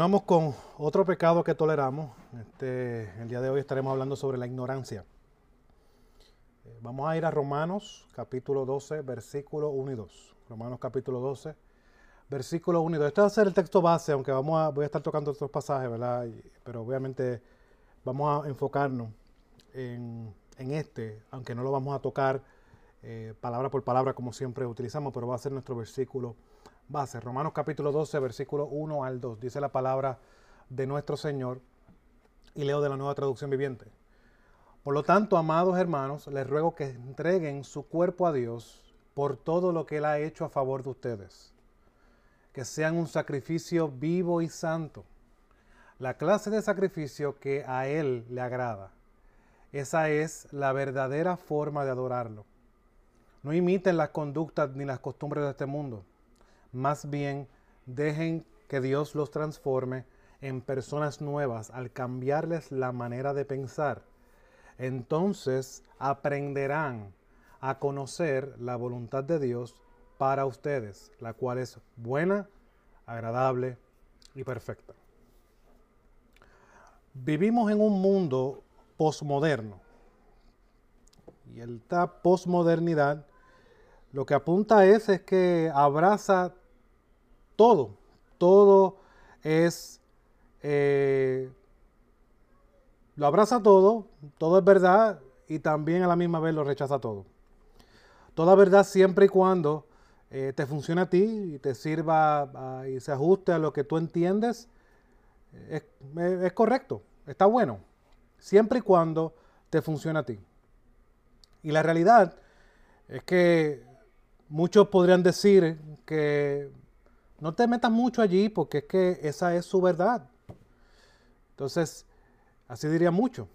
Continuamos con otro pecado que toleramos. Este, el día de hoy estaremos hablando sobre la ignorancia. Eh, vamos a ir a Romanos capítulo 12, versículo 1 y 2. Romanos capítulo 12, versículo 1 y 2. Este va a ser el texto base, aunque vamos a, voy a estar tocando otros pasajes, ¿verdad? pero obviamente vamos a enfocarnos en, este, aunque no lo vamos a tocar eh, palabra por palabra como siempre utilizamos, pero va a ser nuestro versículo base. Romanos capítulo 12, versículo 1 al 2. Dice la palabra de nuestro Señor y leo de la nueva traducción viviente. Por lo tanto, amados hermanos, les ruego que entreguen su cuerpo a Dios por todo lo que Él ha hecho a favor de ustedes. Que sean un sacrificio vivo y santo. La clase de sacrificio que a Él le agrada. Esa es la verdadera forma de adorarlo. No imiten las conductas ni las costumbres de este mundo más bien, dejen que Dios los transforme en personas nuevas al cambiarles la manera de pensar. Entonces aprenderán a conocer la voluntad de Dios para ustedes, la cual es buena, agradable y perfecta. Vivimos en un mundo posmoderno. Y esta posmodernidad lo que apunta es, es que abraza todo, todo es, eh, lo abraza todo, todo es verdad y también a la misma vez lo rechaza todo. Toda verdad siempre y cuando eh, te funcione a ti y te sirva y se ajuste a lo que tú entiendes, es, es correcto, está bueno, siempre y cuando te funcione a ti. Y la realidad es que muchos podrían decir que no te metas mucho allí porque es que esa es su verdad. Entonces, así diría mucho.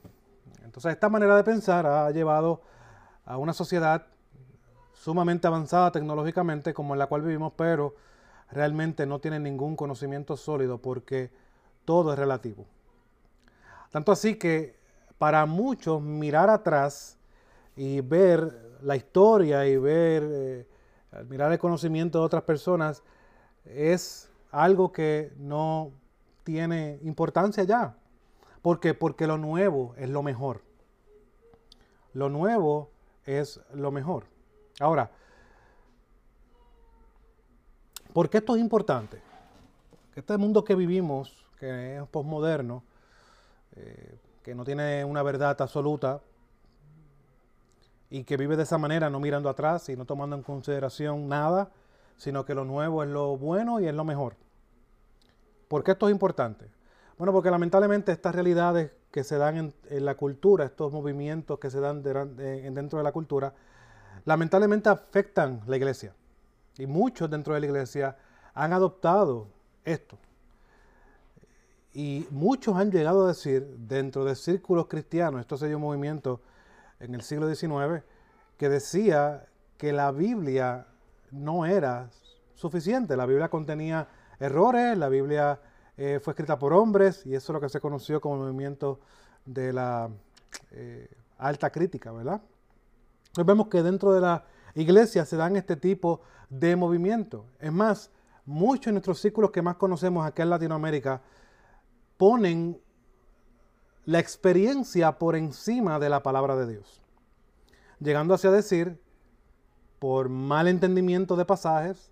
Entonces, esta manera de pensar ha llevado a una sociedad sumamente avanzada tecnológicamente como en la cual vivimos, pero realmente no tiene ningún conocimiento sólido porque todo es relativo. Tanto así que para muchos mirar atrás y ver la historia y ver, eh, mirar el conocimiento de otras personas, es algo que no tiene importancia ya. ¿Por qué? Porque lo nuevo es lo mejor. Lo nuevo es lo mejor. Ahora, ¿por qué esto es importante? Este mundo que vivimos, que es posmoderno, eh, que no tiene una verdad absoluta y que vive de esa manera, no mirando atrás y no tomando en consideración nada, sino que lo nuevo es lo bueno y es lo mejor. ¿Por qué esto es importante? Bueno, porque lamentablemente estas realidades que se dan en, la cultura, estos movimientos que se dan dentro de la cultura, lamentablemente afectan la iglesia. Y muchos dentro de la iglesia han adoptado esto. Y muchos han llegado a decir, dentro de círculos cristianos, esto se dio un movimiento en el siglo XIX, que decía que la Biblia no era suficiente. La Biblia contenía errores, la Biblia eh, fue escrita por hombres y eso es lo que se conoció como el movimiento de la eh, alta crítica, ¿verdad? Entonces vemos que dentro de la iglesia se dan este tipo de movimientos. Es más, muchos de nuestros círculos que más conocemos aquí en Latinoamérica ponen la experiencia por encima de la palabra de Dios. Llegando hacia decir por mal entendimiento de pasajes,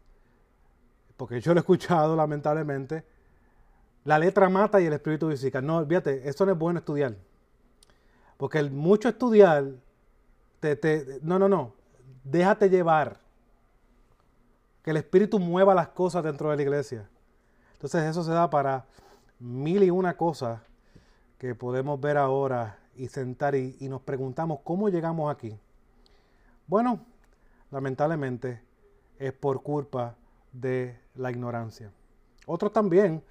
porque yo lo he escuchado lamentablemente, la letra mata y el espíritu física. No, fíjate, eso no es bueno estudiar. Porque el mucho estudiar, te, no, no, no, déjate llevar. Que el espíritu mueva las cosas dentro de la iglesia. Entonces eso se da para mil y una cosas que podemos ver ahora y sentar y nos preguntamos cómo llegamos aquí. Bueno, lamentablemente, es por culpa de la ignorancia. Otros también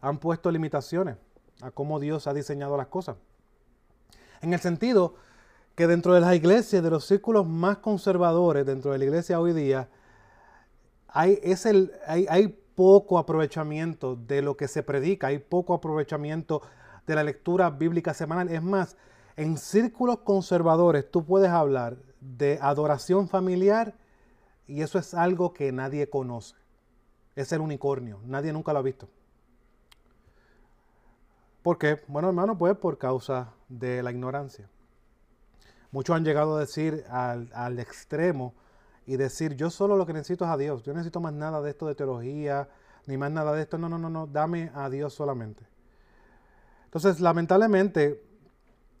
han puesto limitaciones a cómo Dios ha diseñado las cosas. En el sentido que dentro de las iglesias, de los círculos más conservadores, dentro de la iglesia hoy día, hay, es el, hay, hay poco aprovechamiento de lo que se predica, hay poco aprovechamiento de la lectura bíblica semanal. Es más, en círculos conservadores tú puedes hablar de adoración familiar y eso es algo que nadie conoce. Es el unicornio, nadie nunca lo ha visto. ¿Por qué? Bueno, hermano, pues por causa de la ignorancia. Muchos han llegado a decir al, al, extremo y decir, yo solo lo que necesito es a Dios. Yo necesito más nada de esto de teología, ni más nada de esto. No, no, no, no, dame a Dios solamente. Entonces, lamentablemente,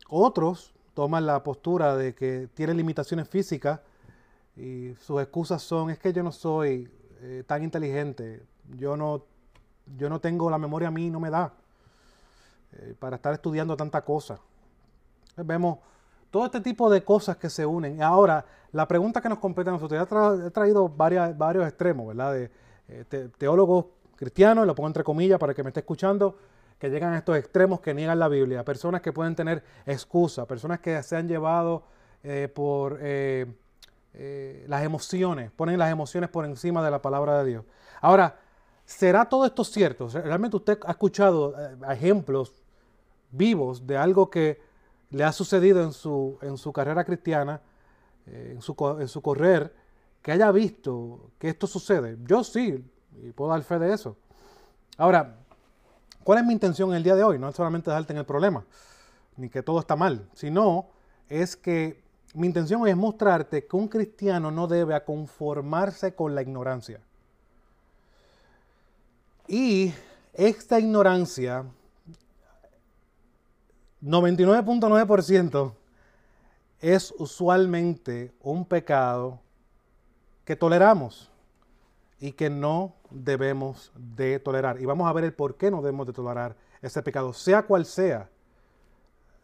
otros toman la postura de que tienen limitaciones físicas y sus excusas son, es que yo no soy eh, tan inteligente, yo no, yo no tengo la memoria a mí, no me da eh, para estar estudiando tanta cosa. Vemos todo este tipo de cosas que se unen. Ahora, la pregunta que nos compete a nosotros, he traído varios extremos, ¿verdad? De eh, teólogos cristianos, lo pongo entre comillas para que me esté escuchando, que llegan a estos extremos que niegan la Biblia, personas que pueden tener excusa, personas que se han llevado eh, por eh, eh, las emociones, ponen las emociones por encima de la palabra de Dios. Ahora, ¿será todo esto cierto? ¿Realmente usted ha escuchado ejemplos vivos de algo que le ha sucedido en su, en su carrera cristiana, en su, en su correr, que haya visto que esto sucede? Yo sí, y puedo dar fe de eso. Ahora, ¿Cuál es mi intención en el día de hoy? No es solamente dejarte en el problema, ni que todo está mal, sino es que mi intención es mostrarte que un cristiano no debe conformarse con la ignorancia. Y esta ignorancia, 99.9%, es usualmente un pecado que toleramos y que no debemos de tolerar. Y vamos a ver el por qué no debemos de tolerar ese pecado, sea cual sea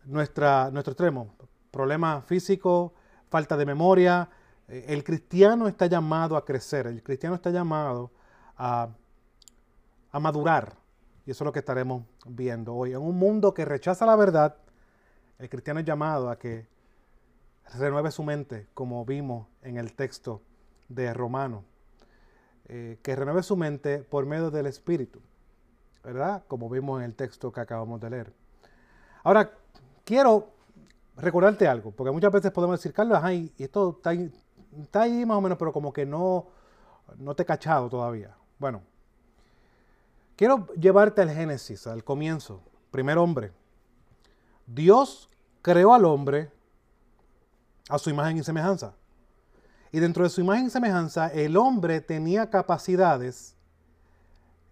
nuestra, nuestro extremo. Problema físico, falta de memoria. Eh, el cristiano está llamado a crecer, el cristiano está llamado a, a madurar. Y eso es lo que estaremos viendo hoy. En un mundo que rechaza la verdad, el cristiano es llamado a que renueve su mente, como vimos en el texto de Romano. Eh, que renueve su mente por medio del Espíritu, ¿verdad? Como vimos en el texto que acabamos de leer. Ahora, quiero recordarte algo, porque muchas veces podemos decir, Carlos, y esto está ahí, está más o menos, pero como que no, no te he cachado todavía. Bueno, quiero llevarte al Génesis, al comienzo, primer hombre. Dios creó al hombre a su imagen y semejanza. Y dentro de su imagen y semejanza, el hombre tenía capacidades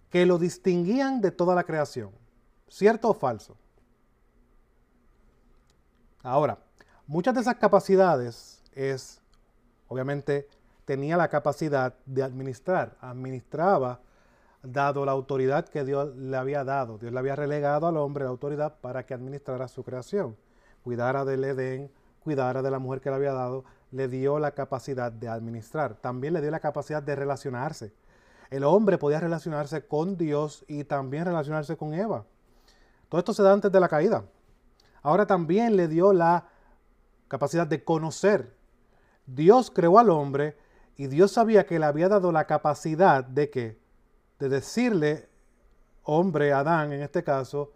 que lo distinguían de toda la creación. ¿Cierto o falso? Ahora, muchas de esas capacidades es, obviamente, tenía la capacidad de administrar, administraba, dado la autoridad que Dios le había dado. Dios le había relegado al hombre la autoridad para que administrara su creación, cuidara del Edén, cuidara de la mujer que le había dado, le dio la capacidad de administrar, también le dio la capacidad de relacionarse. El hombre podía relacionarse con Dios y también relacionarse con Eva. Todo esto se da antes de la caída. Ahora también le dio la capacidad de conocer. Dios creó al hombre y Dios sabía que le había dado la capacidad de que de decirle, hombre, Adán en este caso,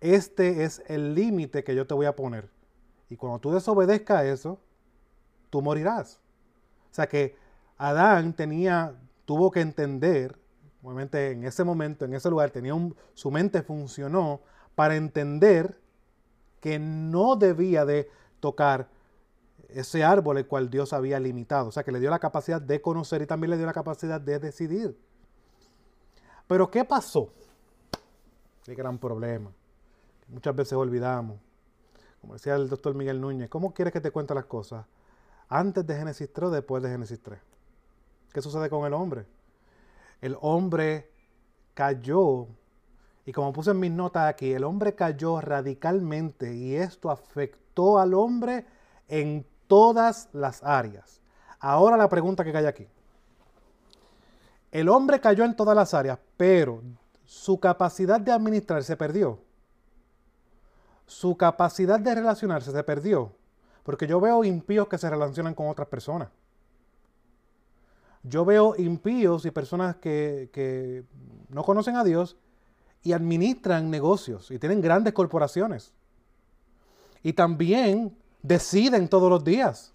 este es el límite que yo te voy a poner. Y cuando tú desobedezcas eso, tú morirás. O sea que Adán tenía, tuvo que entender, obviamente en ese momento, en ese lugar, tenía un, su mente funcionó para entender que no debía de tocar ese árbol el cual Dios había limitado. O sea que le dio la capacidad de conocer y también le dio la capacidad de decidir. Pero ¿qué pasó? Qué gran problema. Muchas veces olvidamos. Como decía el doctor Miguel Núñez, ¿cómo quieres que te cuente las cosas? Antes de Génesis 3 o después de Génesis 3. ¿Qué sucede con el hombre? El hombre cayó, y como puse en mis notas aquí, el hombre cayó radicalmente y esto afectó al hombre en todas las áreas. Ahora la pregunta que cae aquí. El hombre cayó en todas las áreas, pero su capacidad de administrar se perdió. Su capacidad de relacionarse se perdió. Porque yo veo impíos que se relacionan con otras personas. Yo veo impíos y personas que, no conocen a Dios y administran negocios y tienen grandes corporaciones. Y también deciden todos los días.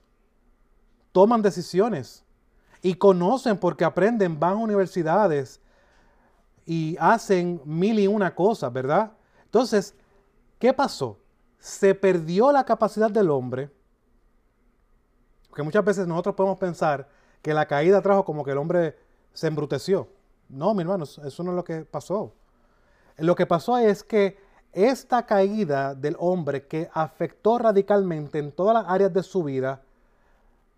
Toman decisiones. Y conocen porque aprenden, van a universidades y hacen mil y una cosas, ¿verdad? Entonces, ¿Qué pasó? Se perdió la capacidad del hombre, porque muchas veces nosotros podemos pensar que la caída trajo como que el hombre se embruteció. No, mi hermano, eso no es lo que pasó. Lo que pasó es que esta caída del hombre que afectó radicalmente en todas las áreas de su vida,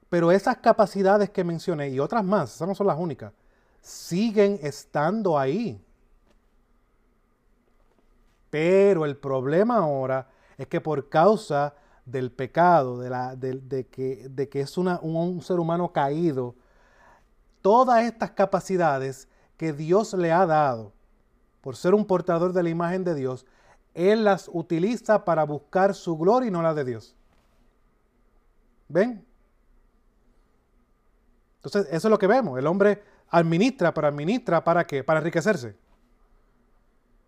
pero esas capacidades que mencioné y otras más, esas no son las únicas, siguen estando ahí. Pero el problema ahora es que por causa del pecado, de, la, de, que, de que, es un ser humano caído, todas estas capacidades que Dios le ha dado por ser un portador de la imagen de Dios, Él las utiliza para buscar su gloria y no la de Dios. ¿Ven? Entonces, eso es lo que vemos. El hombre administra, pero administra para qué? Para enriquecerse.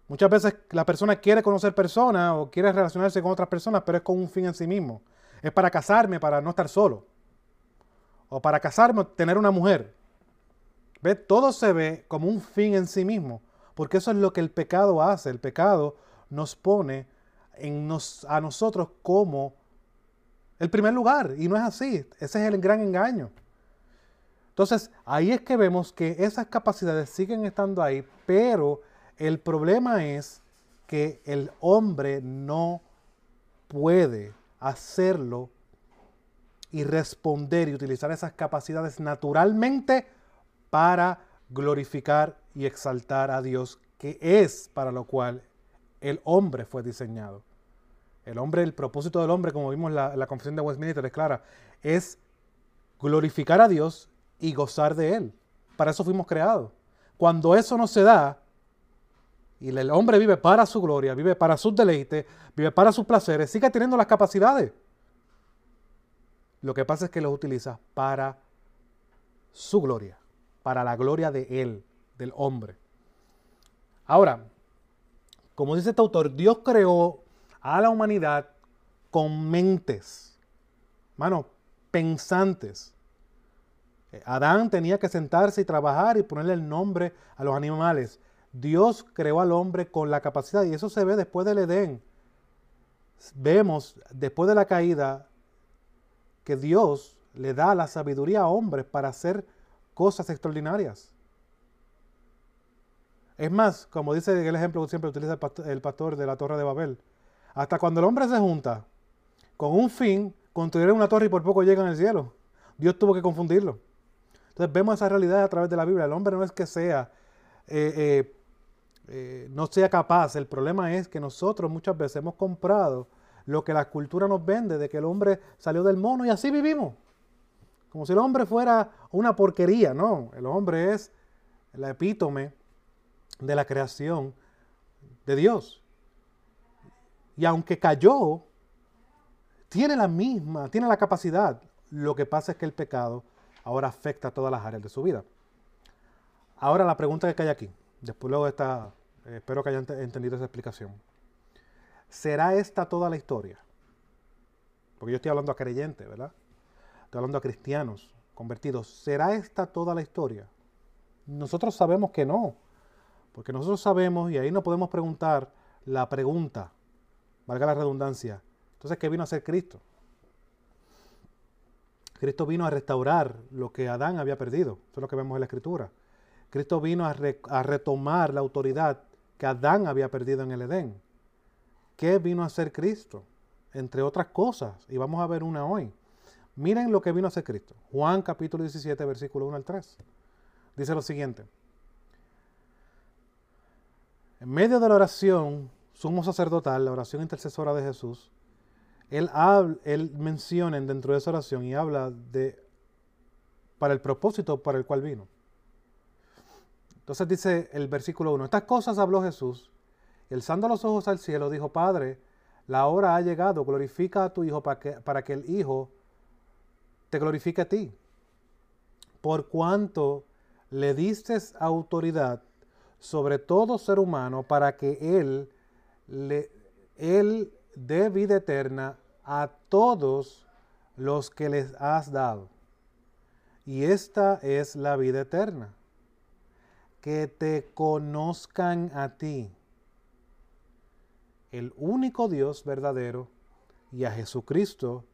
Muchas veces la persona quiere conocer personas o quiere relacionarse con otras personas, pero es con un fin en sí mismo. Es para casarme, para no estar solo. O para casarme, tener una mujer. ¿Ve? Todo se ve como un fin en sí mismo, porque eso es lo que el pecado hace. El pecado nos pone en nos, a nosotros como el primer lugar, y no es así. Ese es el gran engaño. Entonces, ahí es que vemos que esas capacidades siguen estando ahí, pero el problema es que el hombre no puede hacerlo y responder y utilizar esas capacidades naturalmente para glorificar y exaltar a Dios, que es para lo cual el hombre fue diseñado. El hombre, el propósito del hombre, como vimos la, la confesión de Westminster, es clara, es glorificar a Dios y gozar de Él. Para eso fuimos creados. Cuando eso no se da, y el hombre vive para su gloria, vive para sus deleites, vive para sus placeres, sigue teniendo las capacidades. Lo que pasa es que los utiliza para su gloria para la gloria de Él, del hombre. Ahora, como dice este autor, Dios creó a la humanidad con mentes, mano, pensantes. Adán tenía que sentarse y trabajar y ponerle el nombre a los animales. Dios creó al hombre con la capacidad, y eso se ve después del Edén. Vemos después de la caída que Dios le da la sabiduría a hombres para hacer cosas extraordinarias. Es más, como dice el ejemplo que siempre utiliza el pastor, de la Torre de Babel, hasta cuando el hombre se junta con un fin, construyeron una torre y por poco llegan al cielo. Dios tuvo que confundirlo. Entonces vemos esa realidad a través de la Biblia. El hombre no es que sea, eh, eh, eh, no sea capaz. El problema es que nosotros muchas veces hemos comprado lo que la cultura nos vende, de que el hombre salió del mono y así vivimos. Como si el hombre fuera una porquería, no. El hombre es la epítome de la creación de Dios. Y aunque cayó, tiene la misma, tiene la capacidad. Lo que pasa es que el pecado ahora afecta a todas las áreas de su vida. Ahora la pregunta que hay aquí, después luego está, eh, espero que hayan entendido esa explicación. ¿Será esta toda la historia? Porque yo estoy hablando a creyentes, ¿verdad? estoy hablando a cristianos convertidos, ¿será esta toda la historia? Nosotros sabemos que no, porque nosotros sabemos, y ahí no podemos preguntar la pregunta, valga la redundancia, entonces, ¿qué vino a hacer Cristo? Cristo vino a restaurar lo que Adán había perdido, eso es lo que vemos en la Escritura. Cristo vino a, a retomar la autoridad que Adán había perdido en el Edén. ¿Qué vino a hacer Cristo? Entre otras cosas, y vamos a ver una hoy. Miren lo que vino a hacer Cristo. Juan capítulo 17, versículo 1 al 3. Dice lo siguiente. En medio de la oración sumo sacerdotal, la oración intercesora de Jesús, él, él menciona dentro de esa oración y habla de para el propósito para el cual vino. Entonces dice el versículo 1, estas cosas habló Jesús, y alzando los ojos al cielo, dijo, Padre, la hora ha llegado, glorifica a tu Hijo para que, para que el Hijo te glorifica a ti, por cuanto le diste autoridad sobre todo ser humano para que Él, le, él dé vida eterna a todos los que les has dado. Y esta es la vida eterna, que te conozcan a ti, el único Dios verdadero y a Jesucristo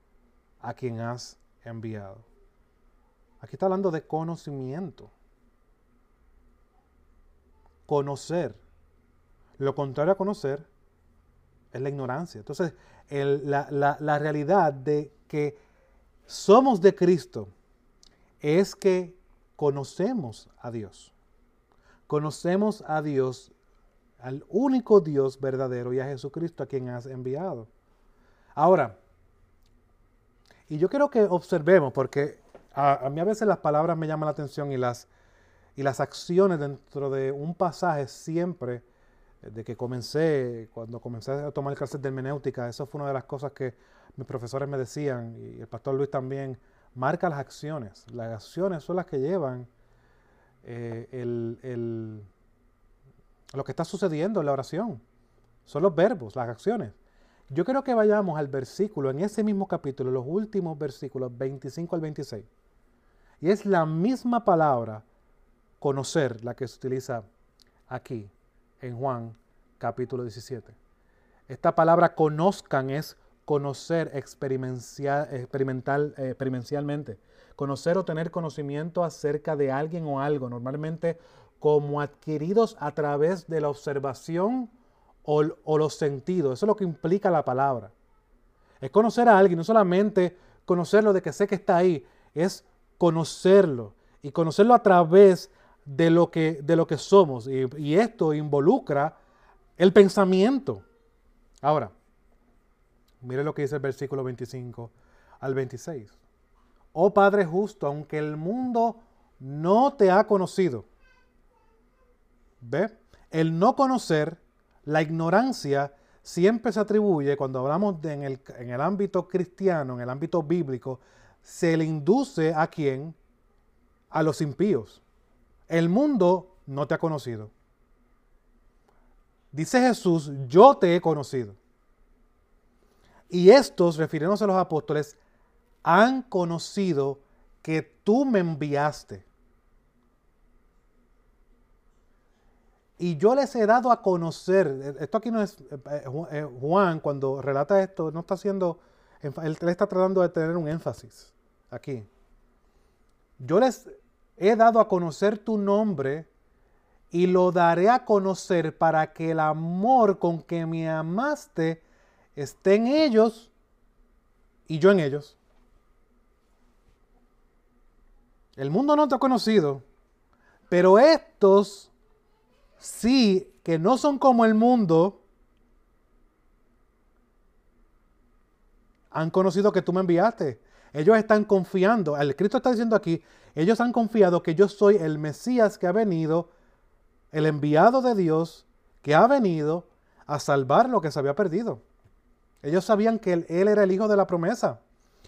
a quien has enviado. Aquí está hablando de conocimiento. Conocer. Lo contrario a conocer es la ignorancia. Entonces, la, la realidad de que somos de Cristo es que conocemos a Dios. Conocemos a Dios, al único Dios verdadero y a Jesucristo a quien has enviado. Ahora, y yo quiero que observemos, porque a, mí a veces las palabras me llaman la atención y las, y las acciones dentro de un pasaje siempre, eh, de que comencé, cuando comencé a tomar clases de hermenéutica, eso fue una de las cosas que mis profesores me decían, y el pastor Luis también, marca las acciones. Las acciones son las que llevan eh, el, lo que está sucediendo en la oración. Son los verbos, las acciones. Yo quiero que vayamos al versículo, en ese mismo capítulo, los últimos versículos 25 al 26. Y es la misma palabra, conocer, la que se utiliza aquí, en Juan capítulo 17. Esta palabra conozcan es conocer experimental, eh, experiencialmente. Conocer o tener conocimiento acerca de alguien o algo, normalmente como adquiridos a través de la observación o, los sentidos. Eso es lo que implica la palabra. Es conocer a alguien, no solamente conocerlo de que sé que está ahí, es conocerlo y conocerlo a través de lo que, de lo que somos. Y, y esto involucra el pensamiento. Ahora, mire lo que dice el versículo 25 al 26. Oh Padre justo, aunque el mundo no te ha conocido. ¿Ve? El no conocer la ignorancia siempre se atribuye, cuando hablamos en, el, en, el, ámbito cristiano, en el ámbito bíblico, se le induce a quién? A los impíos. El mundo no te ha conocido. Dice Jesús, yo te he conocido. Y estos, refiriéndose a los apóstoles, han conocido que tú me enviaste. Y yo les he dado a conocer, esto aquí no es, eh, eh, Juan cuando relata esto, no está haciendo, él está tratando de tener un énfasis aquí. Yo les he dado a conocer tu nombre y lo daré a conocer para que el amor con que me amaste esté en ellos y yo en ellos. El mundo no te ha conocido, pero estos sí que no son como el mundo, han conocido que tú me enviaste. Ellos están confiando, el Cristo está diciendo aquí, ellos han confiado que yo soy el Mesías que ha venido, el enviado de Dios que ha venido a salvar lo que se había perdido. Ellos sabían que él, él era el hijo de la promesa.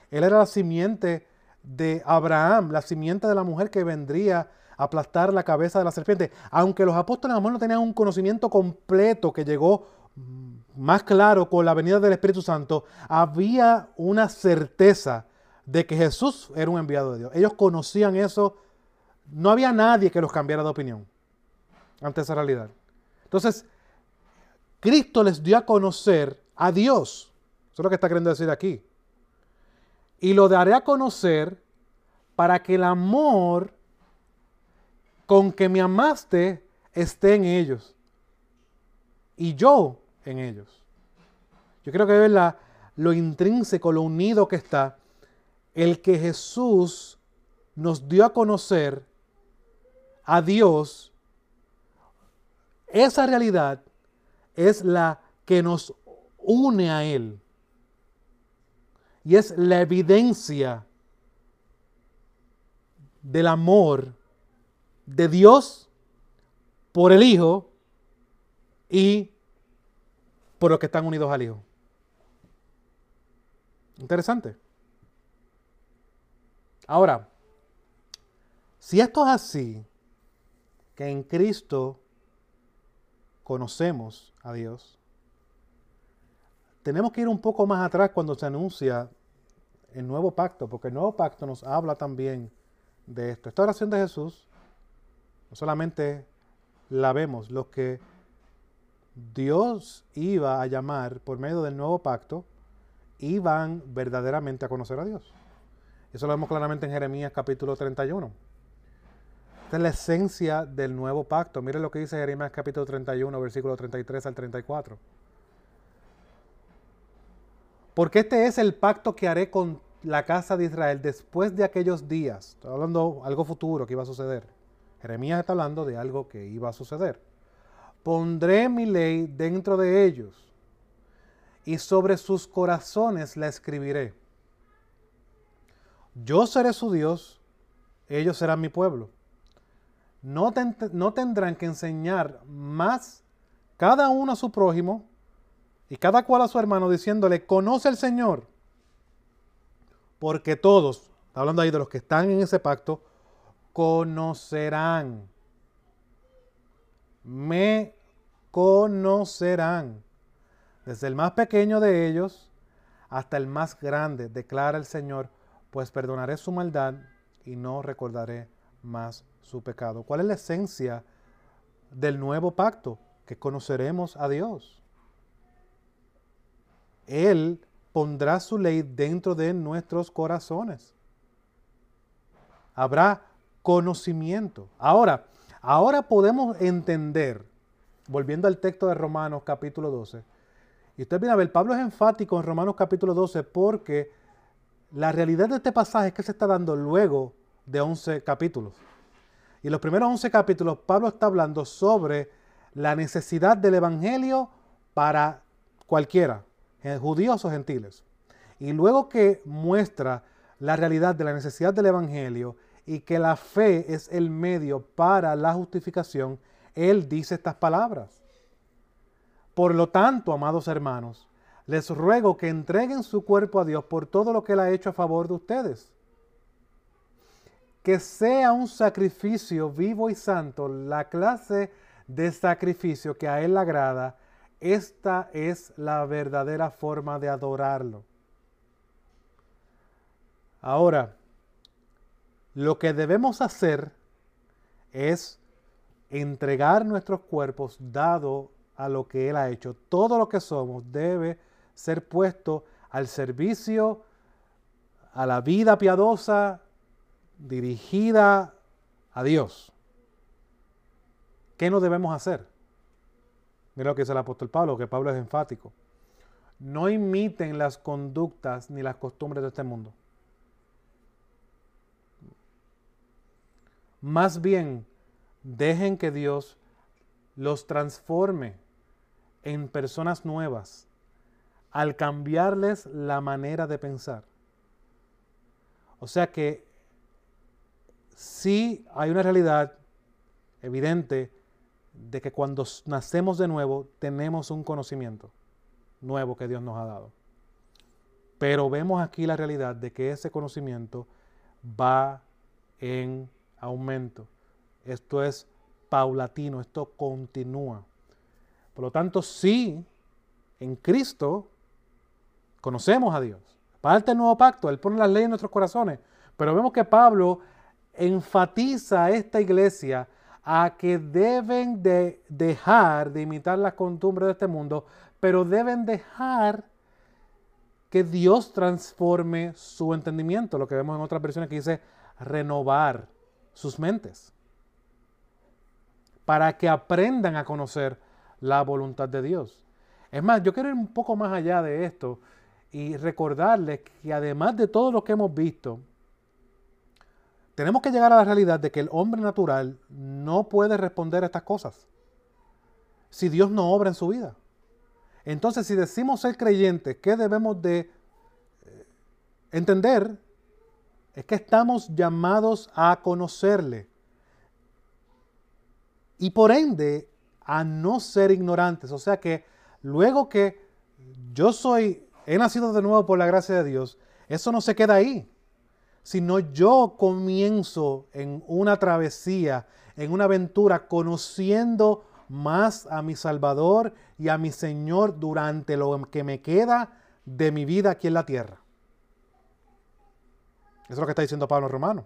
Él era la simiente de Abraham, la simiente de la mujer que vendría aplastar la cabeza de la serpiente. Aunque los apóstoles a lo mejor no tenían un conocimiento completo que llegó más claro con la venida del Espíritu Santo, había una certeza de que Jesús era un enviado de Dios. Ellos conocían eso. No había nadie que los cambiara de opinión ante esa realidad. Entonces, Cristo les dio a conocer a Dios. Eso es lo que está queriendo decir aquí. Y lo daré a conocer para que el amor con que me amaste esté en ellos. Y yo en ellos. Yo creo que ver la, lo intrínseco, lo unido que está, el que Jesús nos dio a conocer a Dios, esa realidad es la que nos une a Él. Y es la evidencia del amor de Dios por el Hijo y por los que están unidos al Hijo. Interesante. Ahora, si esto es así, que en Cristo conocemos a Dios, tenemos que ir un poco más atrás cuando se anuncia el nuevo pacto, porque el nuevo pacto nos habla también de esto. Esta oración de Jesús no solamente la vemos, los que Dios iba a llamar por medio del nuevo pacto, iban verdaderamente a conocer a Dios. Eso lo vemos claramente en Jeremías capítulo 31. Esta es la esencia del nuevo pacto. Miren lo que dice Jeremías capítulo 31, versículo 33 al 34. Porque este es el pacto que haré con la casa de Israel después de aquellos días. Estoy hablando algo futuro que iba a suceder. Jeremías está hablando de algo que iba a suceder. Pondré mi ley dentro de ellos y sobre sus corazones la escribiré. Yo seré su Dios, ellos serán mi pueblo. No, no tendrán que enseñar más cada uno a su prójimo y cada cual a su hermano diciéndole, conoce al Señor. Porque todos, hablando ahí de los que están en ese pacto, conocerán. Me conocerán. Desde el más pequeño de ellos hasta el más grande, declara el Señor, pues perdonaré su maldad y no recordaré más su pecado. ¿Cuál es la esencia del nuevo pacto? Que conoceremos a Dios. Él pondrá su ley dentro de nuestros corazones. Habrá conocimiento. Ahora, ahora podemos entender, volviendo al texto de Romanos capítulo 12, y usted viene a ver, Pablo es enfático en Romanos capítulo 12 porque la realidad de este pasaje es que se está dando luego de 11 capítulos. Y los primeros 11 capítulos Pablo está hablando sobre la necesidad del Evangelio para cualquiera, judíos o gentiles. Y luego que muestra la realidad de la necesidad del Evangelio y que la fe es el medio para la justificación, él dice estas palabras. Por lo tanto, amados hermanos, les ruego que entreguen su cuerpo a Dios por todo lo que Él ha hecho a favor de ustedes. Que sea un sacrificio vivo y santo, la clase de sacrificio que a Él le agrada esta es la verdadera forma de adorarlo. Ahora, lo que debemos hacer es entregar nuestros cuerpos dado a lo que Él ha hecho. Todo lo que somos debe ser puesto al servicio, a la vida piadosa dirigida a Dios. ¿Qué no debemos hacer? Mira lo que dice el apóstol Pablo, que Pablo es enfático. No imiten las conductas ni las costumbres de este mundo. Más bien, dejen que Dios los transforme en personas nuevas al cambiarles la manera de pensar. O sea que sí hay una realidad evidente de que cuando nacemos de nuevo tenemos un conocimiento nuevo que Dios nos ha dado. Pero vemos aquí la realidad de que ese conocimiento va en aumento. Esto es paulatino, esto continúa. Por lo tanto, sí, en Cristo conocemos a Dios. Parte del nuevo pacto, Él pone las leyes en nuestros corazones. Pero vemos que Pablo enfatiza a esta iglesia a que deben de dejar de imitar las costumbres de este mundo, pero deben dejar que Dios transforme su entendimiento, lo que vemos en otras versiones que dice renovar sus mentes, para que aprendan a conocer la voluntad de Dios. Es más, yo quiero ir un poco más allá de esto y recordarles que además de todo lo que hemos visto, tenemos que llegar a la realidad de que el hombre natural no puede responder a estas cosas si Dios no obra en su vida. Entonces, si decimos ser creyentes, ¿qué debemos de eh, entender? Es que estamos llamados a conocerle. Y por ende, a no ser ignorantes. O sea que luego que yo soy, he nacido de nuevo por la gracia de Dios, eso no se queda ahí sino yo comienzo en una travesía, en una aventura, conociendo más a mi Salvador y a mi Señor durante lo que me queda de mi vida aquí en la tierra. Eso es lo que está diciendo Pablo Romano.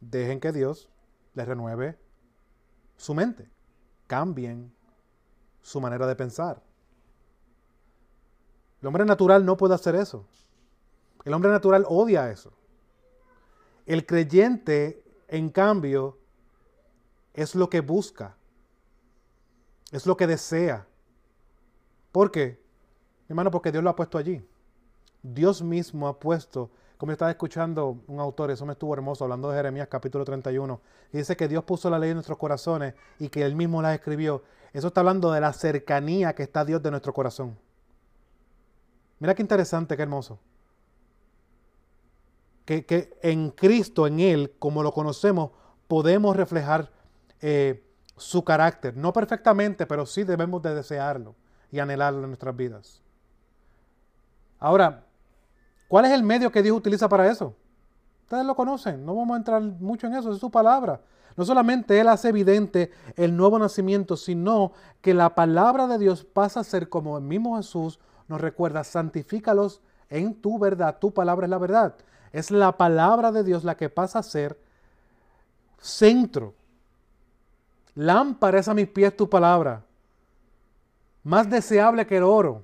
Dejen que Dios les renueve su mente. Cambien su manera de pensar. El hombre natural no puede hacer eso. El hombre natural odia eso. El creyente, en cambio, es lo que busca, es lo que desea. ¿Por qué? Hermano, porque Dios lo ha puesto allí. Dios mismo ha puesto, como estaba escuchando un autor, eso me estuvo hermoso, hablando de Jeremías capítulo 31, y dice que Dios puso la ley en nuestros corazones y que Él mismo la escribió. Eso está hablando de la cercanía que está Dios de nuestro corazón. Mira qué interesante, qué hermoso. Que, en Cristo, en Él, como lo conocemos, podemos reflejar eh, su carácter. No perfectamente, pero sí debemos de desearlo y anhelarlo en nuestras vidas. Ahora, ¿cuál es el medio que Dios utiliza para eso? Ustedes lo conocen, no vamos a entrar mucho en eso, es su palabra. No solamente Él hace evidente el nuevo nacimiento, sino que la palabra de Dios pasa a ser como el mismo Jesús nos recuerda, santifícalos en tu verdad, tu palabra es la verdad. Es la palabra de Dios la que pasa a ser centro. Lámpara es a mis pies tu palabra. Más deseable que el oro.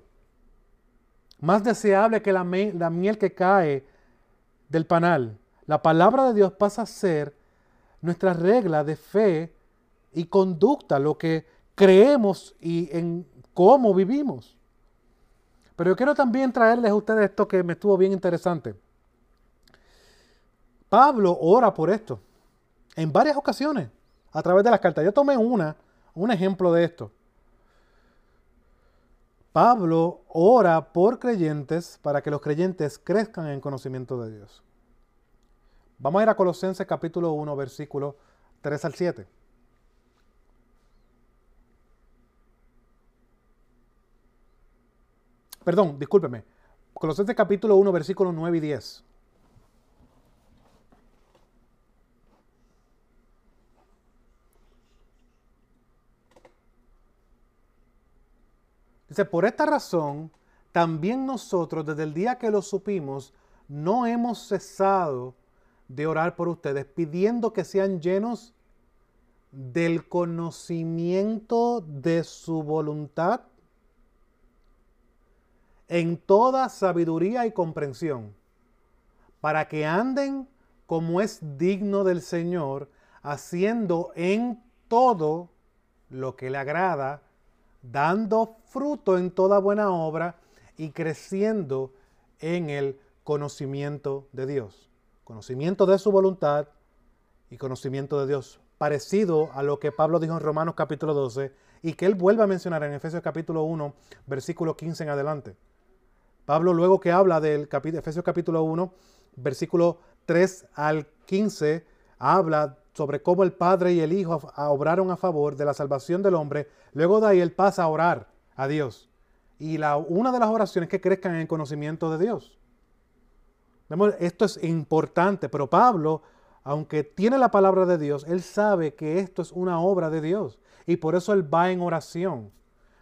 Más deseable que la, la miel que cae del panal. La palabra de Dios pasa a ser nuestra regla de fe y conducta, lo que creemos y en cómo vivimos. Pero yo quiero también traerles a ustedes esto que me estuvo bien interesante. Pablo ora por esto en varias ocasiones a través de las cartas. Yo tomé una, un ejemplo de esto. Pablo ora por creyentes para que los creyentes crezcan en conocimiento de Dios. Vamos a ir a Colosenses capítulo 1, versículo 3 al 7. Perdón, discúlpeme. Colosenses capítulo 1, versículos 9 y 10. Dice, por esta razón, también nosotros desde el día que lo supimos, no hemos cesado de orar por ustedes, pidiendo que sean llenos del conocimiento de su voluntad en toda sabiduría y comprensión, para que anden como es digno del Señor, haciendo en todo lo que le agrada, dando fruto en toda buena obra y creciendo en el conocimiento de Dios. Conocimiento de su voluntad y conocimiento de Dios. Parecido a lo que Pablo dijo en Romanos capítulo 12 y que él vuelve a mencionar en Efesios capítulo 1, versículo 15 en adelante. Pablo luego que habla del capítulo, Efesios capítulo 1, versículo 3 al 15, habla sobre cómo el Padre y el Hijo obraron a favor de la salvación del hombre. Luego de ahí él pasa a orar a Dios. Y la, una de las oraciones es que crezcan en el conocimiento de Dios. Esto es importante, pero Pablo, aunque tiene la palabra de Dios, él sabe que esto es una obra de Dios. Y por eso él va en oración.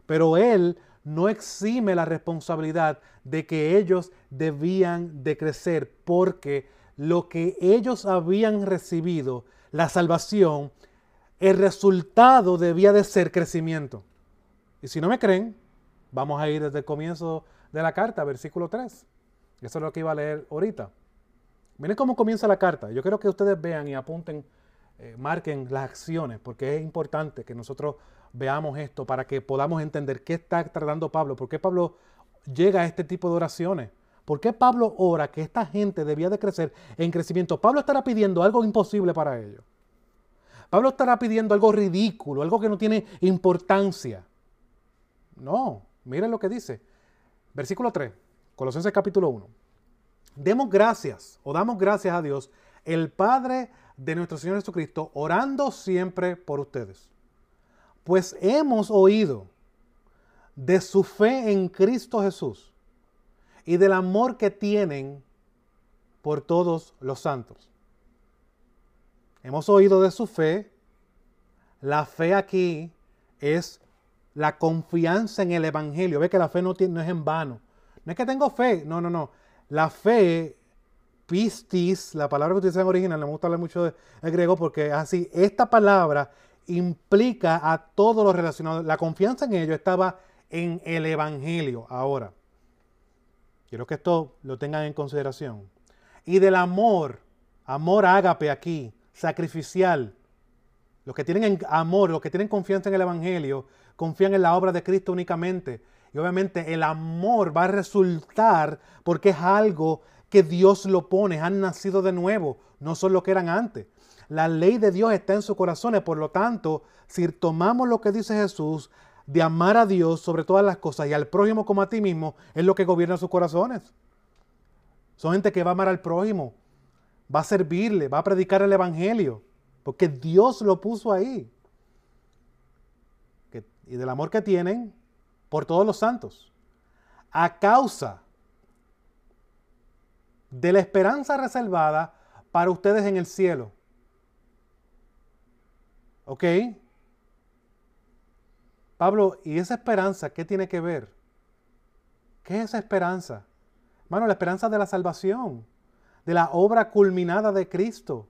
Pero él no exime la responsabilidad de que ellos debían de crecer, porque lo que ellos habían recibido, la salvación, el resultado debía de ser crecimiento. Y si no me creen, vamos a ir desde el comienzo de la carta, versículo 3. Eso es lo que iba a leer ahorita. Miren cómo comienza la carta. Yo quiero que ustedes vean y apunten, eh, marquen las acciones, porque es importante que nosotros veamos esto para que podamos entender qué está tratando Pablo, por qué Pablo llega a este tipo de oraciones. ¿Por qué Pablo ora que esta gente debía de crecer en crecimiento? Pablo estará pidiendo algo imposible para ellos. Pablo estará pidiendo algo ridículo, algo que no tiene importancia. No, miren lo que dice. Versículo 3, Colosenses capítulo 1. Demos gracias o damos gracias a Dios, el Padre de nuestro Señor Jesucristo, orando siempre por ustedes pues hemos oído de su fe en Cristo Jesús y del amor que tienen por todos los santos. Hemos oído de su fe. La fe aquí es la confianza en el Evangelio. Ve que la fe no, no es en vano. No es que tengo fe. No, no, no. La fe, pistis, la palabra que utilizan en original, me gusta hablar mucho del griego porque es así. Esta palabra implica a todos los relacionados. La confianza en ellos estaba en el Evangelio. Ahora, quiero que esto lo tengan en consideración. Y del amor, amor ágape aquí, sacrificial. Los que tienen amor, los que tienen confianza en el Evangelio, confían en la obra de Cristo únicamente. Y obviamente el amor va a resultar porque es algo que Dios lo pone, han nacido de nuevo, no son lo que eran antes. La ley de Dios está en sus corazones, por lo tanto, si tomamos lo que dice Jesús de amar a Dios sobre todas las cosas y al prójimo como a ti mismo, es lo que gobierna sus corazones. Son gente que va a amar al prójimo, va a servirle, va a predicar el Evangelio, porque Dios lo puso ahí. y del amor que tienen por todos los santos. A causa de la esperanza reservada para ustedes en el cielo. ¿Ok? Pablo, ¿y esa esperanza qué tiene que ver? ¿Qué es esa esperanza? Hermano, la esperanza de la salvación, de la obra culminada de Cristo,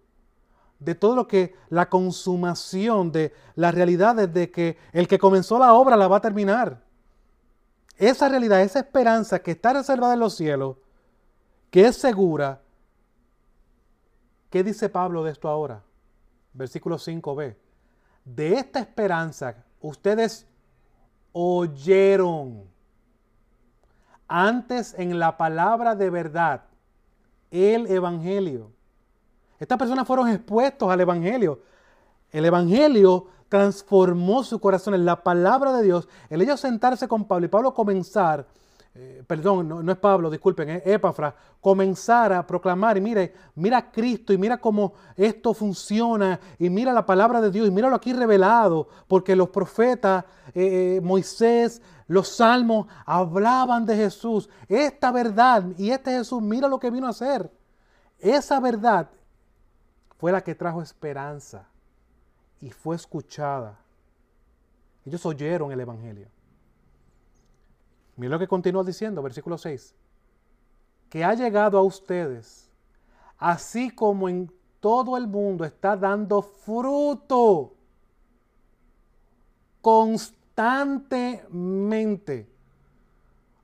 de todo lo que la consumación, de la realidad de que el que comenzó la obra la va a terminar. Esa realidad, esa esperanza que está reservada en los cielos, que es segura. ¿Qué dice Pablo de esto ahora? Versículo 5b. De esta esperanza ustedes oyeron antes en la palabra de verdad el Evangelio. Estas personas fueron expuestos al Evangelio. El Evangelio transformó su corazón en la palabra de Dios. El ellos sentarse con Pablo y Pablo comenzar eh, perdón, no, es Pablo, disculpen, es Epafra, comenzar a proclamar y mire, mira a Cristo y mira cómo esto funciona y mira la palabra de Dios y míralo aquí revelado, porque los profetas, eh, eh, Moisés, los salmos hablaban de Jesús. Esta verdad y este Jesús, mira lo que vino a hacer. Esa verdad fue la que trajo esperanza y fue escuchada. Ellos oyeron el Evangelio. Mira lo que continúa diciendo, versículo 6. Que ha llegado a ustedes, así como en todo el mundo está dando fruto constantemente.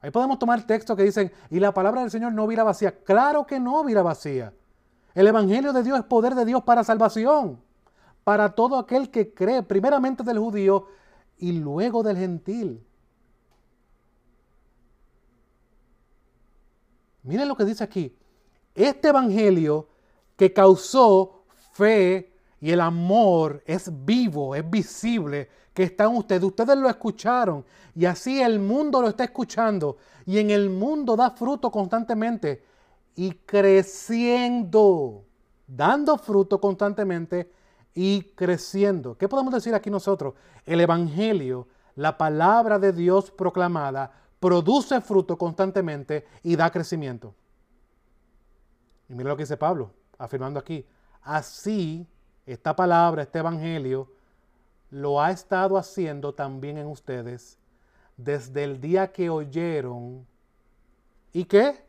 Ahí podemos tomar textos que dicen, y la palabra del Señor no vira vacía. Claro que no vira vacía. El Evangelio de Dios es poder de Dios para salvación, para todo aquel que cree, primeramente del judío y luego del gentil. Miren lo que dice aquí. Este evangelio que causó fe y el amor es vivo, es visible, que está en ustedes. Ustedes lo escucharon y así el mundo lo está escuchando. Y en el mundo da fruto constantemente y creciendo, dando fruto constantemente y creciendo. ¿Qué podemos decir aquí nosotros? El Evangelio, la palabra de Dios proclamada, produce fruto constantemente y da crecimiento. Y mira lo que dice Pablo, afirmando aquí. Así, esta palabra, este evangelio, lo ha estado haciendo también en ustedes desde el día que oyeron. ¿Y qué?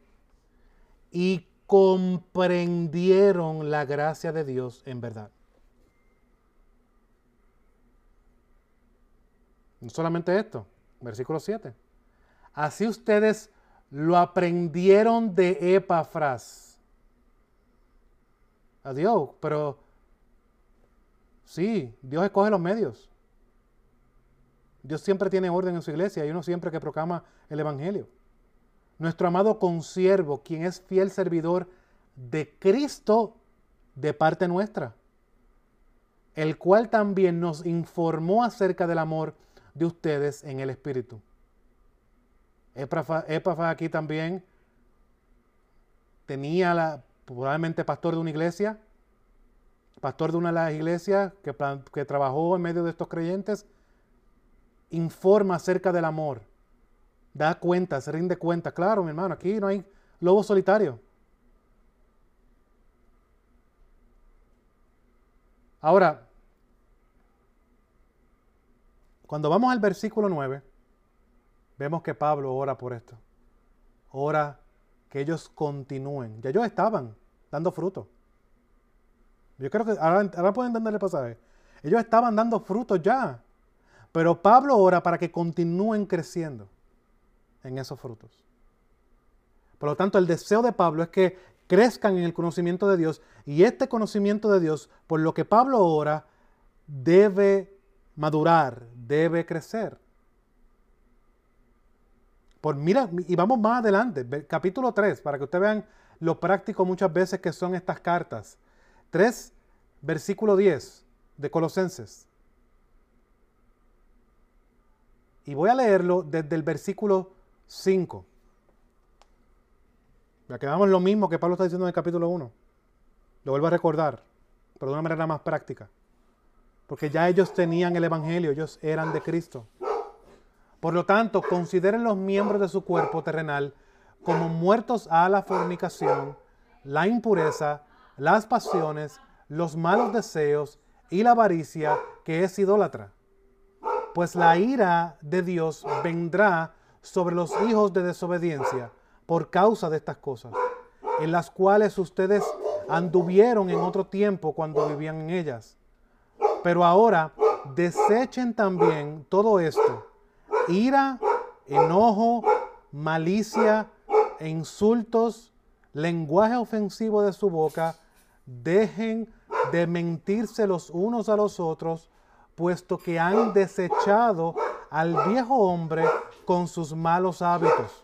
Y comprendieron la gracia de Dios en verdad. No solamente esto, versículo 7. Así ustedes lo aprendieron de Epafras. Adiós, pero sí, Dios escoge los medios. Dios siempre tiene orden en su iglesia y uno siempre que proclama el Evangelio. Nuestro amado consiervo, quien es fiel servidor de Cristo de parte nuestra, el cual también nos informó acerca del amor de ustedes en el Espíritu. Épafa aquí también tenía probablemente pastor de una iglesia, pastor de una de las iglesias que, que trabajó en medio de estos creyentes, informa acerca del amor, da cuenta, se rinde cuenta. Claro, mi hermano, aquí no hay lobo solitario. Ahora, cuando vamos al versículo 9, Vemos que Pablo ora por esto. Ora que ellos continúen. Ya ellos estaban dando fruto. Yo creo que ahora, pueden entender el pasaje. Ellos estaban dando frutos ya. Pero Pablo ora para que continúen creciendo en esos frutos. Por lo tanto, el deseo de Pablo es que crezcan en el conocimiento de Dios y este conocimiento de Dios, por lo que Pablo ora, debe madurar, debe crecer. Por mira, y vamos más adelante, capítulo 3, para que ustedes vean lo práctico muchas veces que son estas cartas. 3, versículo 10 de Colosenses. Y voy a leerlo desde el versículo 5. Ya quedamos lo mismo que Pablo está diciendo en el capítulo 1. Lo vuelvo a recordar, pero de una manera más práctica. Porque ya ellos tenían el Evangelio, ellos eran de Cristo. Por lo tanto, consideren los miembros de su cuerpo terrenal como muertos a la fornicación, la impureza, las pasiones, los malos deseos y la avaricia que es idólatra. Pues la ira de Dios vendrá sobre los hijos de desobediencia por causa de estas cosas, en las cuales ustedes anduvieron en otro tiempo cuando vivían en ellas. Pero ahora desechen también todo esto, ira, enojo, malicia insultos, lenguaje ofensivo de su boca, dejen de mentirse los unos a los otros, puesto que han desechado al viejo hombre con sus malos hábitos.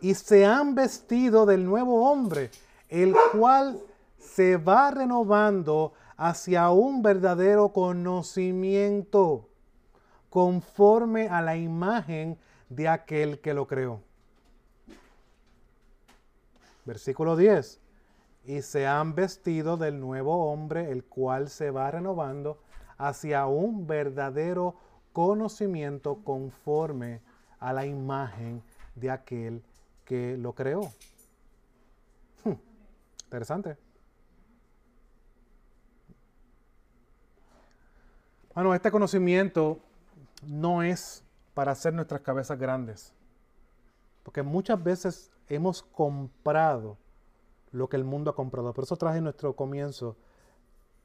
Y se han vestido del nuevo hombre, el cual se va renovando hacia un verdadero conocimiento conforme a la imagen de aquel que lo creó. Versículo 10. Y se han vestido del nuevo hombre, el cual se va renovando hacia un verdadero conocimiento conforme a la imagen de aquel que lo creó. Hmm, interesante. Bueno, este conocimiento no es para hacer nuestras cabezas grandes. Porque muchas veces hemos comprado lo que el mundo ha comprado. Por eso traje en nuestro comienzo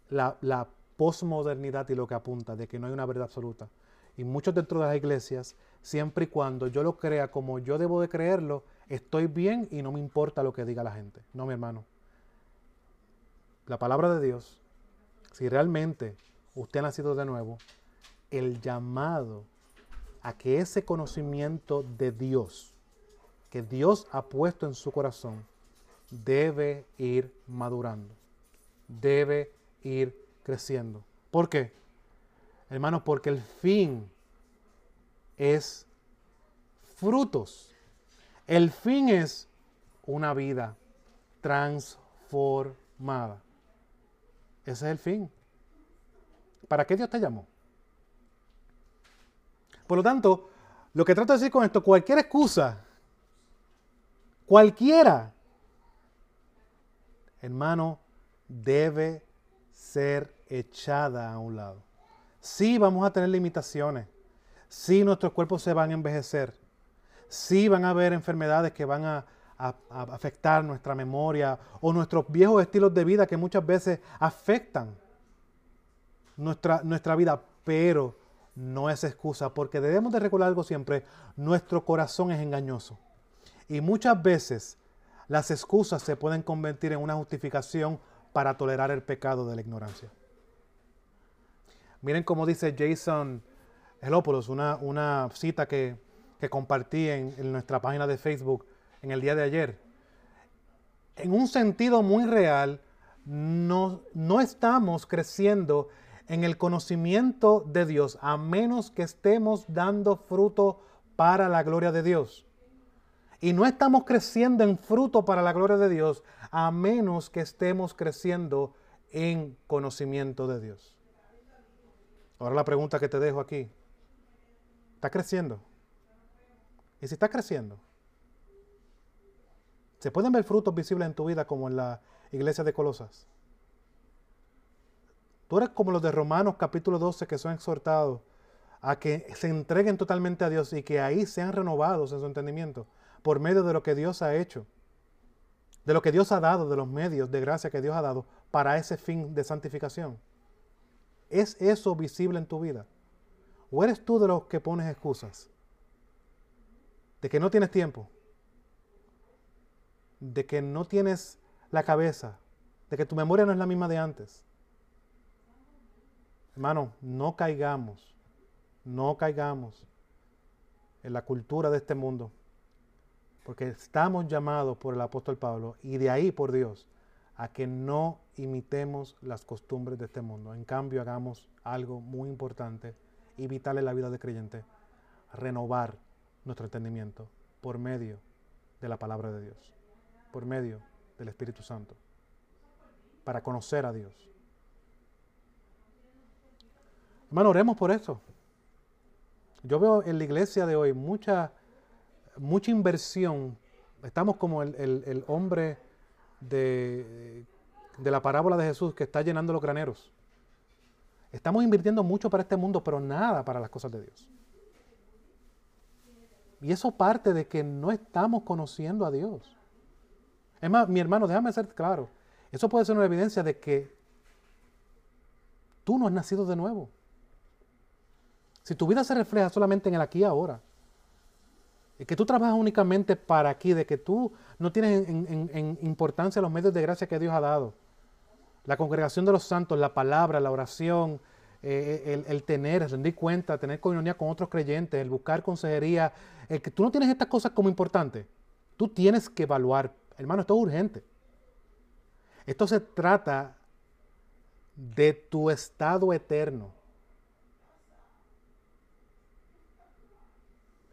la, la posmodernidad y lo que apunta de que no hay una verdad absoluta. Y muchos dentro de las iglesias, siempre y cuando yo lo crea como yo debo de creerlo, estoy bien y no me importa lo que diga la gente. No, mi hermano. La palabra de Dios, si realmente usted ha nacido de nuevo, el llamado a que ese conocimiento de Dios, que Dios ha puesto en su corazón, debe ir madurando, debe ir creciendo. ¿Por qué? Hermano, porque el fin es frutos el fin es una vida transformada. Ese es el fin. ¿Para qué Dios te llamó? Por lo tanto, lo que trato de decir con esto, cualquier excusa, cualquiera, hermano, debe ser echada a un lado. Sí vamos a tener limitaciones. Sí nuestros cuerpos se van a envejecer sí van a haber enfermedades que van a, afectar nuestra memoria o nuestros viejos estilos de vida que muchas veces afectan nuestra, nuestra vida, pero no es excusa, porque debemos de recordar algo siempre, nuestro corazón es engañoso. Y muchas veces las excusas se pueden convertir en una justificación para tolerar el pecado de la ignorancia. Miren cómo dice Jason Helopoulos, una, una cita que, que compartí en, nuestra página de Facebook en el día de ayer. En un sentido muy real, no, no estamos creciendo en el conocimiento de Dios a menos que estemos dando fruto para la gloria de Dios. Y no estamos creciendo en fruto para la gloria de Dios a menos que estemos creciendo en conocimiento de Dios. Ahora la pregunta que te dejo aquí. ¿Está creciendo? Y si está creciendo, se pueden ver frutos visibles en tu vida como en la iglesia de Colosas. Tú eres como los de Romanos capítulo 12 que son exhortados a que se entreguen totalmente a Dios y que ahí sean renovados en su entendimiento por medio de lo que Dios ha hecho, de lo que Dios ha dado, de los medios de gracia que Dios ha dado para ese fin de santificación. ¿Es eso visible en tu vida? ¿O eres tú de los que pones excusas? De que no tienes tiempo. De que no tienes la cabeza. De que tu memoria no es la misma de antes. Hermano, no caigamos. No caigamos en la cultura de este mundo. Porque estamos llamados por el apóstol Pablo y de ahí por Dios a que no imitemos las costumbres de este mundo. En cambio, hagamos algo muy importante y vital en la vida de creyente, renovar nuestro entendimiento por medio de la palabra de Dios, por medio del Espíritu Santo, para conocer a Dios. Hermano, oremos por eso. Yo veo en la iglesia de hoy mucha, mucha inversión. Estamos como el, el hombre de, la parábola de Jesús que está llenando los graneros. Estamos invirtiendo mucho para este mundo, pero nada para las cosas de Dios. Y eso parte de que no estamos conociendo a Dios. Es más, mi hermano, déjame ser claro. Eso puede ser una evidencia de que tú no has nacido de nuevo. Si tu vida se refleja solamente en el aquí y ahora, y que tú trabajas únicamente para aquí, de que tú no tienes en, importancia los medios de gracia que Dios ha dado. La congregación de los santos, la palabra, la oración, eh, eh, el, el, tener, rendir cuenta, tener comunión con otros creyentes, el buscar consejería, el que tú no tienes estas cosas como importantes. Tú tienes que evaluar, hermano, esto es urgente. Esto se trata de tu estado eterno.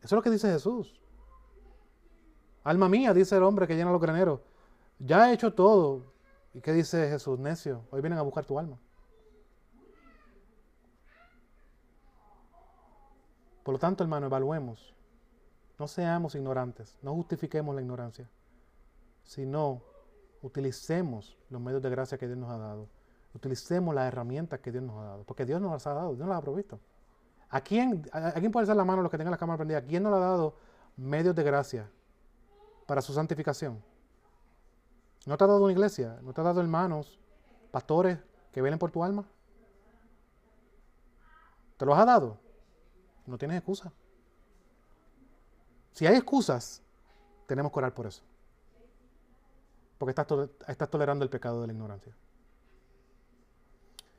Eso es lo que dice Jesús. Alma mía, dice el hombre que llena los graneros. Ya he hecho todo. ¿Y qué dice Jesús? Necio, hoy vienen a buscar tu alma. Por lo tanto, hermano, evaluemos. No seamos ignorantes, no justifiquemos la ignorancia, sino utilicemos los medios de gracia que Dios nos ha dado. Utilicemos las herramientas que Dios nos ha dado, porque Dios nos las ha dado, Dios nos las ha provisto. ¿A quién, a, quién puede ser la mano los que tengan la cámara prendida? ¿A quién no le ha dado medios de gracia para su santificación? ¿No te ha dado una iglesia? ¿No te ha dado hermanos, pastores que velen por tu alma? ¿Te los ha dado? No tienes excusa. Si hay excusas, tenemos que orar por eso. Porque estás tolerando el pecado de la ignorancia.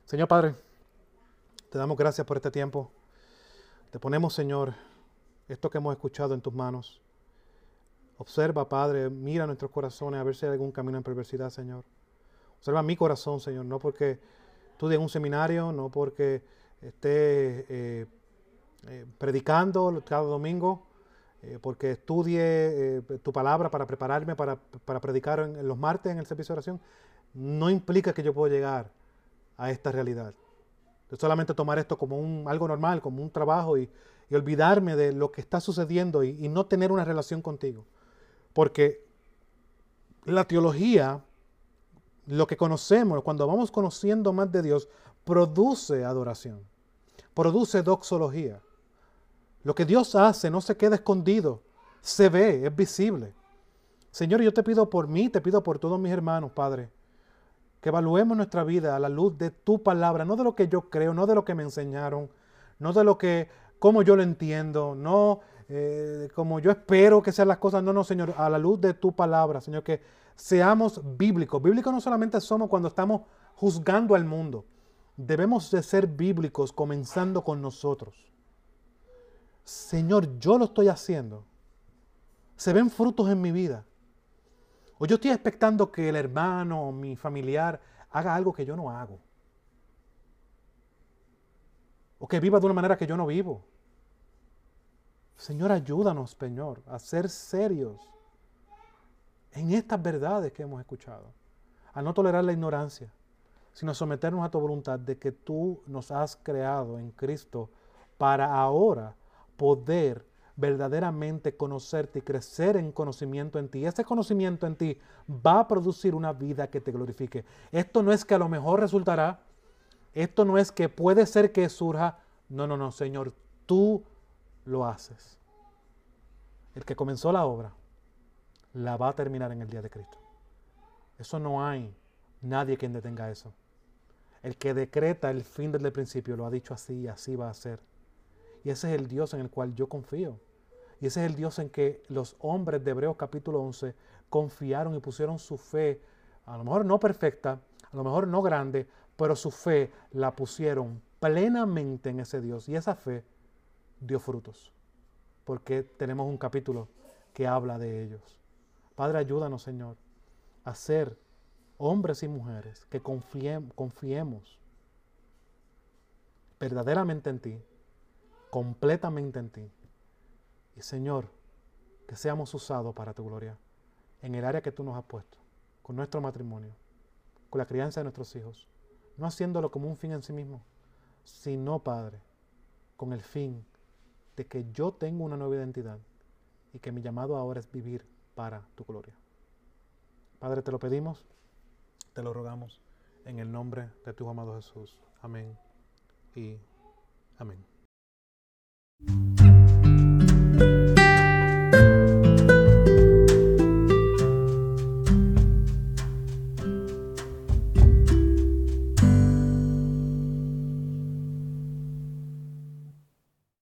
Señor Padre, te damos gracias por este tiempo. Te ponemos, Señor, esto que hemos escuchado en tus manos. Observa, Padre, mira nuestros corazones a ver si hay algún camino en perversidad, Señor. Observa mi corazón, Señor, no porque estudie en un seminario, no porque esté eh, eh, predicando cada domingo, eh, porque estudie tu palabra para prepararme para, predicar en, los martes en el servicio de oración, no implica que yo pueda llegar a esta realidad solamente tomar esto como un, algo normal, como un trabajo y, olvidarme de lo que está sucediendo y, no tener una relación contigo. Porque la teología, lo que conocemos, cuando vamos conociendo más de Dios, produce adoración, produce doxología. Lo que Dios hace no se queda escondido, se ve, es visible. Señor, yo te pido por mí, te pido por todos mis hermanos, Padre, que evaluemos nuestra vida a la luz de tu palabra, no de lo que yo creo, no de lo que me enseñaron, no de lo que, cómo yo lo entiendo, no eh, como yo espero que sean las cosas, no, no, Señor, a la luz de tu palabra, Señor, que seamos bíblicos. Bíblicos no solamente somos cuando estamos juzgando al mundo, debemos de ser bíblicos comenzando con nosotros. Señor, yo lo estoy haciendo. Se ven frutos en mi vida. O yo estoy expectando que el hermano o mi familiar haga algo que yo no hago. O que viva de una manera que yo no vivo. Señor, ayúdanos, Señor, a ser serios en estas verdades que hemos escuchado. A no tolerar la ignorancia, sino someternos a tu voluntad de que tú nos has creado en Cristo para ahora poder verdaderamente conocerte y crecer en conocimiento en ti. Ese conocimiento en ti va a producir una vida que te glorifique. Esto no es que a lo mejor resultará, esto no es que puede ser que surja. No, no, no, Señor, tú lo haces. El que comenzó la obra la va a terminar en el día de Cristo. Eso no hay nadie quien detenga eso. El que decreta el fin desde el principio lo ha dicho así y así va a ser. Y ese es el Dios en el cual yo confío. Y ese es el Dios en que los hombres de Hebreos capítulo 11 confiaron y pusieron su fe, a lo mejor no perfecta, a lo mejor no grande, pero su fe la pusieron plenamente en ese Dios. Y esa fe dio frutos. Porque tenemos un capítulo que habla de ellos. Padre, ayúdanos, Señor, a ser hombres y mujeres que confiemos verdaderamente en ti, completamente en ti. Y Señor, que seamos usados para tu gloria en el área que tú nos has puesto, con nuestro matrimonio, con la crianza de nuestros hijos, no haciéndolo como un fin en sí mismo, sino, Padre, con el fin de que yo tengo una nueva identidad y que mi llamado ahora es vivir para tu gloria. Padre, te lo pedimos, te lo rogamos en el nombre de tu amado Jesús. Amén y amén. ピッ!